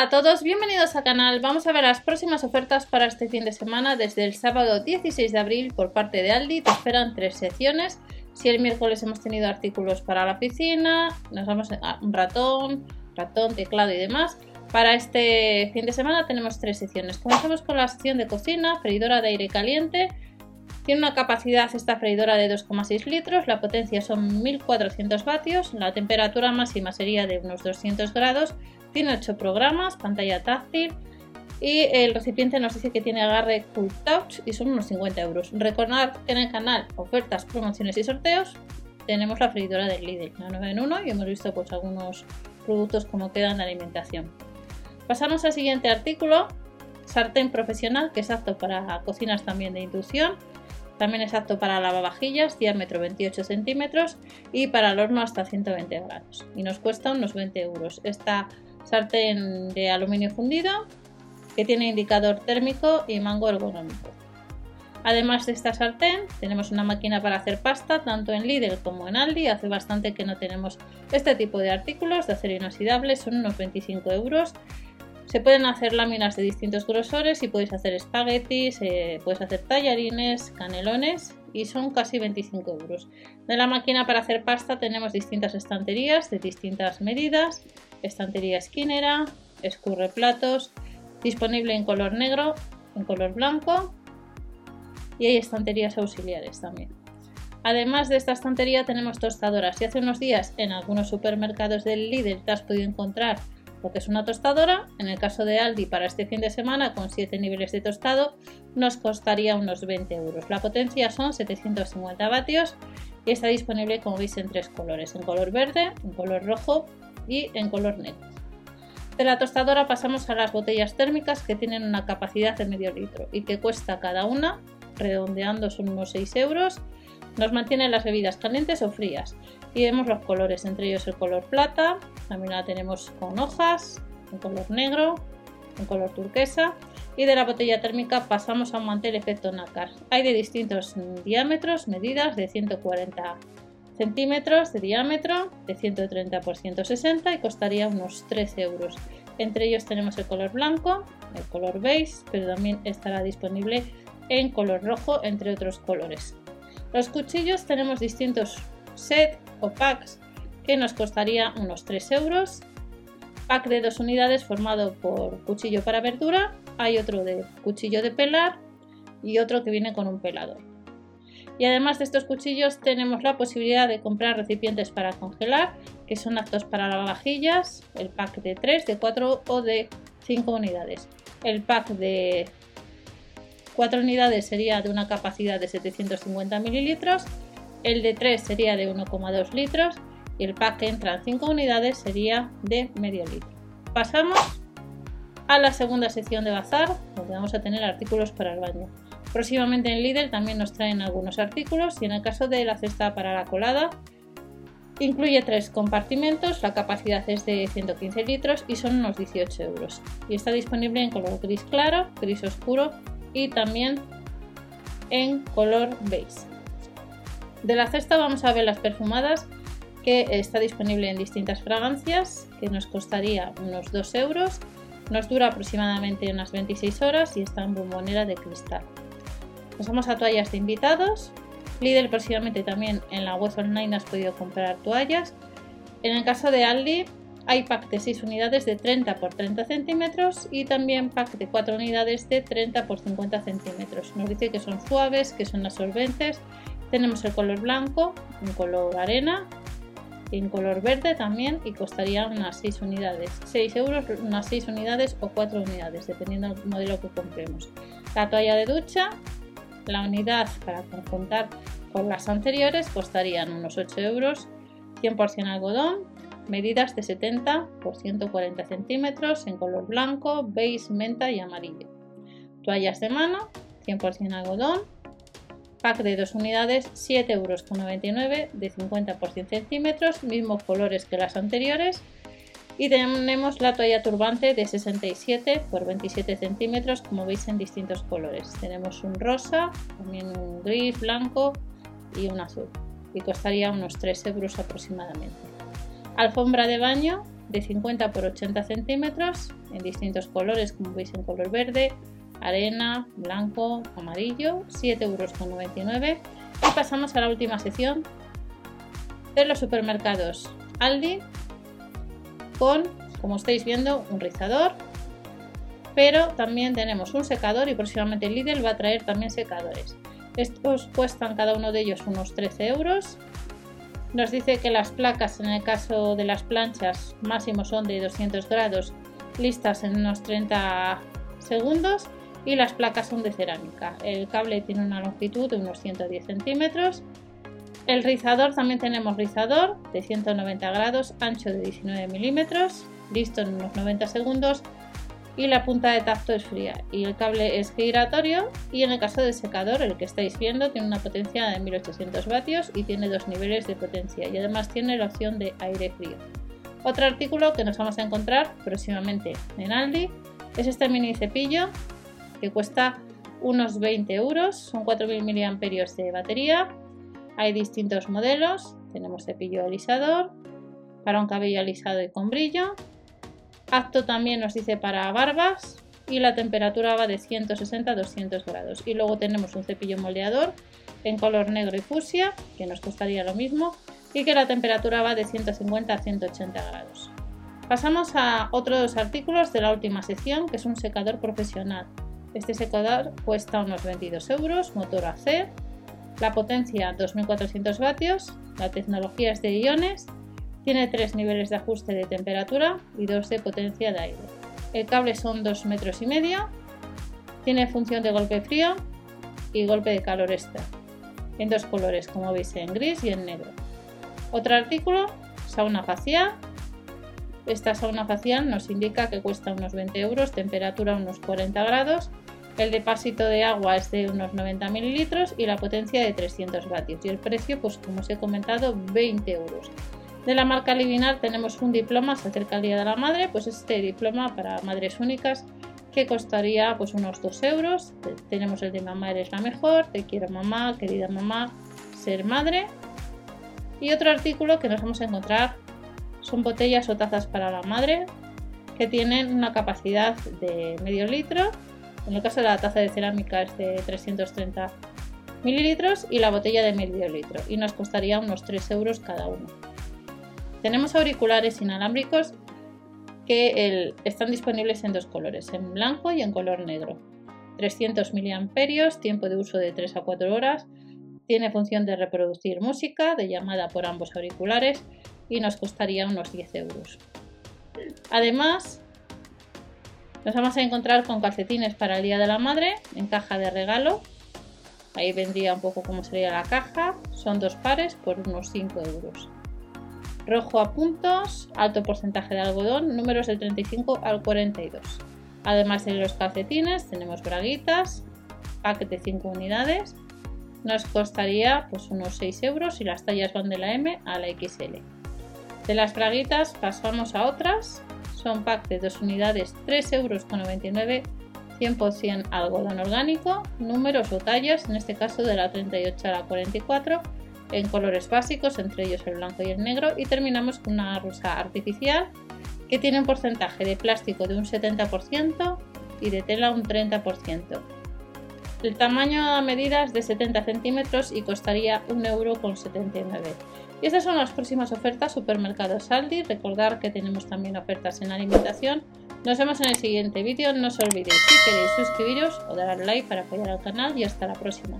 Hola a todos, bienvenidos al canal. Vamos a ver las próximas ofertas para este fin de semana. Desde el sábado 16 de abril por parte de Aldi te esperan tres secciones. Si el miércoles hemos tenido artículos para la piscina, nos vamos a un ratón, ratón, teclado y demás. Para este fin de semana tenemos tres secciones. Comenzamos con la sección de cocina, freidora de aire caliente. Tiene una capacidad esta freidora de 2,6 litros, la potencia son 1400 vatios, la temperatura máxima sería de unos 200 grados tiene 8 programas, pantalla táctil y el recipiente nos dice que tiene agarre Cool Touch y son unos 50 euros. Recordad que en el canal ofertas, promociones y sorteos tenemos la freidora del Lidl, la 9 en 1 y hemos visto pues algunos productos como quedan de alimentación. Pasamos al siguiente artículo, sartén profesional que es apto para cocinas también de inducción. También es apto para lavavajillas, diámetro 28 centímetros y para el horno hasta 120 grados. Y nos cuesta unos 20 euros. Esta sartén de aluminio fundido que tiene indicador térmico y mango ergonómico. Además de esta sartén, tenemos una máquina para hacer pasta, tanto en Lidl como en Aldi. Hace bastante que no tenemos este tipo de artículos de acero inoxidable, son unos 25 euros. Se pueden hacer láminas de distintos grosores y podéis hacer espaguetis, eh, puedes hacer tallarines, canelones y son casi 25 euros. De la máquina para hacer pasta tenemos distintas estanterías de distintas medidas estantería esquinera, escurre platos, disponible en color negro, en color blanco y hay estanterías auxiliares también. Además de esta estantería tenemos tostadoras y hace unos días en algunos supermercados del Lidl te has podido encontrar lo que es una tostadora. En el caso de Aldi para este fin de semana con 7 niveles de tostado nos costaría unos 20 euros. La potencia son 750 vatios y está disponible como veis en tres colores, en color verde, en color rojo y en color negro. De la tostadora pasamos a las botellas térmicas que tienen una capacidad de medio litro y que cuesta cada una, redondeando son unos 6 euros. Nos mantienen las bebidas calientes o frías y vemos los colores, entre ellos el color plata, también la tenemos con hojas, en color negro, en color turquesa y de la botella térmica pasamos a un mantel efecto nácar. Hay de distintos diámetros, medidas de 140 centímetros de diámetro de 130 por 160 y costaría unos 13 euros. Entre ellos tenemos el color blanco, el color beige, pero también estará disponible en color rojo, entre otros colores. Los cuchillos tenemos distintos set packs que nos costaría unos 3 euros. Pack de dos unidades formado por cuchillo para verdura, hay otro de cuchillo de pelar y otro que viene con un pelador. Y además de estos cuchillos tenemos la posibilidad de comprar recipientes para congelar, que son aptos para lavavajillas, el pack de 3, de 4 o de 5 unidades. El pack de 4 unidades sería de una capacidad de 750 mililitros, el de 3 sería de 1,2 litros y el pack que entra en 5 unidades sería de medio litro. Pasamos a la segunda sección de bazar, donde vamos a tener artículos para el baño. Próximamente en Lidl también nos traen algunos artículos y en el caso de la cesta para la colada incluye tres compartimentos, la capacidad es de 115 litros y son unos 18 euros. Y está disponible en color gris claro, gris oscuro y también en color beige. De la cesta vamos a ver las perfumadas que está disponible en distintas fragancias que nos costaría unos 2 euros. Nos dura aproximadamente unas 26 horas y está en bombonera de cristal. Pasamos a toallas de invitados. Lidl próximamente también en la web online has podido comprar toallas. En el caso de Aldi hay pack de 6 unidades de 30 por 30 centímetros y también pack de 4 unidades de 30 por 50 centímetros. Nos dice que son suaves, que son absorbentes. Tenemos el color blanco, un color arena en color verde también y costaría unas 6 unidades. 6 euros unas 6 unidades o 4 unidades, dependiendo del modelo que compremos. La toalla de ducha la unidad para conjuntar con las anteriores costarían unos 8 euros, 100% algodón, medidas de 70 por 140 centímetros en color blanco, beige, menta y amarillo. Toallas de mano, 100% algodón, pack de 2 unidades, 7,99 euros de 50 por 100 centímetros, mismos colores que las anteriores y tenemos la toalla turbante de 67 por 27 centímetros, como veis en distintos colores. Tenemos un rosa, también un gris, blanco y un azul. Y costaría unos 3 euros aproximadamente. Alfombra de baño de 50 por 80 centímetros en distintos colores, como veis en color verde, arena, blanco, amarillo, 7,99 euros. Y pasamos a la última sección de los supermercados Aldi con, como estáis viendo, un rizador, pero también tenemos un secador y próximamente Lidl va a traer también secadores. Estos cuestan cada uno de ellos unos 13 euros. Nos dice que las placas en el caso de las planchas máximo son de 200 grados listas en unos 30 segundos y las placas son de cerámica. El cable tiene una longitud de unos 110 centímetros. El rizador también tenemos rizador de 190 grados, ancho de 19 milímetros, listo en unos 90 segundos y la punta de tacto es fría y el cable es giratorio y en el caso del secador, el que estáis viendo, tiene una potencia de 1800 vatios y tiene dos niveles de potencia y además tiene la opción de aire frío. Otro artículo que nos vamos a encontrar próximamente en Aldi es este mini cepillo que cuesta unos 20 euros, son 4000 mAh de batería, hay distintos modelos, tenemos cepillo alisador para un cabello alisado y con brillo, Acto también nos dice para barbas y la temperatura va de 160 a 200 grados. Y luego tenemos un cepillo moldeador en color negro y fusia, que nos costaría lo mismo, y que la temperatura va de 150 a 180 grados. Pasamos a otros artículos de la última sección, que es un secador profesional. Este secador cuesta unos 22 euros, motor AC, la potencia 2400 vatios, la tecnología es de iones tiene tres niveles de ajuste de temperatura y dos de potencia de aire. El cable son 2 metros y medio. Tiene función de golpe frío y golpe de calor extra. En dos colores, como veis, en gris y en negro. Otro artículo, sauna facial. Esta sauna facial nos indica que cuesta unos 20 euros, temperatura unos 40 grados. El depósito de agua es de unos 90 mililitros y la potencia de 300 vatios. Y el precio, pues como os he comentado, 20 euros. De la marca Livinar tenemos un diploma, acerca el Día de la Madre, pues este diploma para madres únicas que costaría pues unos 2 euros. Tenemos el de mamá eres la mejor, te quiero mamá, querida mamá, ser madre. Y otro artículo que nos vamos a encontrar son botellas o tazas para la madre que tienen una capacidad de medio litro. En el caso de la taza de cerámica es de 330 mililitros y la botella de medio litro y nos costaría unos 3 euros cada uno. Tenemos auriculares inalámbricos que están disponibles en dos colores, en blanco y en color negro. 300 mAh, tiempo de uso de 3 a 4 horas, tiene función de reproducir música, de llamada por ambos auriculares y nos costaría unos 10 euros. Además, nos vamos a encontrar con calcetines para el Día de la Madre en caja de regalo. Ahí vendría un poco cómo sería la caja. Son dos pares por unos 5 euros rojo a puntos, alto porcentaje de algodón, números del 35 al 42. Además de los calcetines, tenemos braguitas, paquete de 5 unidades. Nos costaría pues, unos 6 euros y las tallas van de la M a la XL. De las braguitas pasamos a otras. Son pack de 2 unidades, 3,99 euros 100% algodón orgánico, números o tallas, en este caso de la 38 a la 44 en colores básicos, entre ellos el blanco y el negro, y terminamos con una rosa artificial que tiene un porcentaje de plástico de un 70% y de tela un 30%. El tamaño a medida es de 70 centímetros y costaría 1,79€. Y estas son las próximas ofertas Supermercados Aldi. Recordar que tenemos también ofertas en alimentación. Nos vemos en el siguiente vídeo. No os olvidéis si queréis suscribiros o dar like para apoyar al canal y hasta la próxima.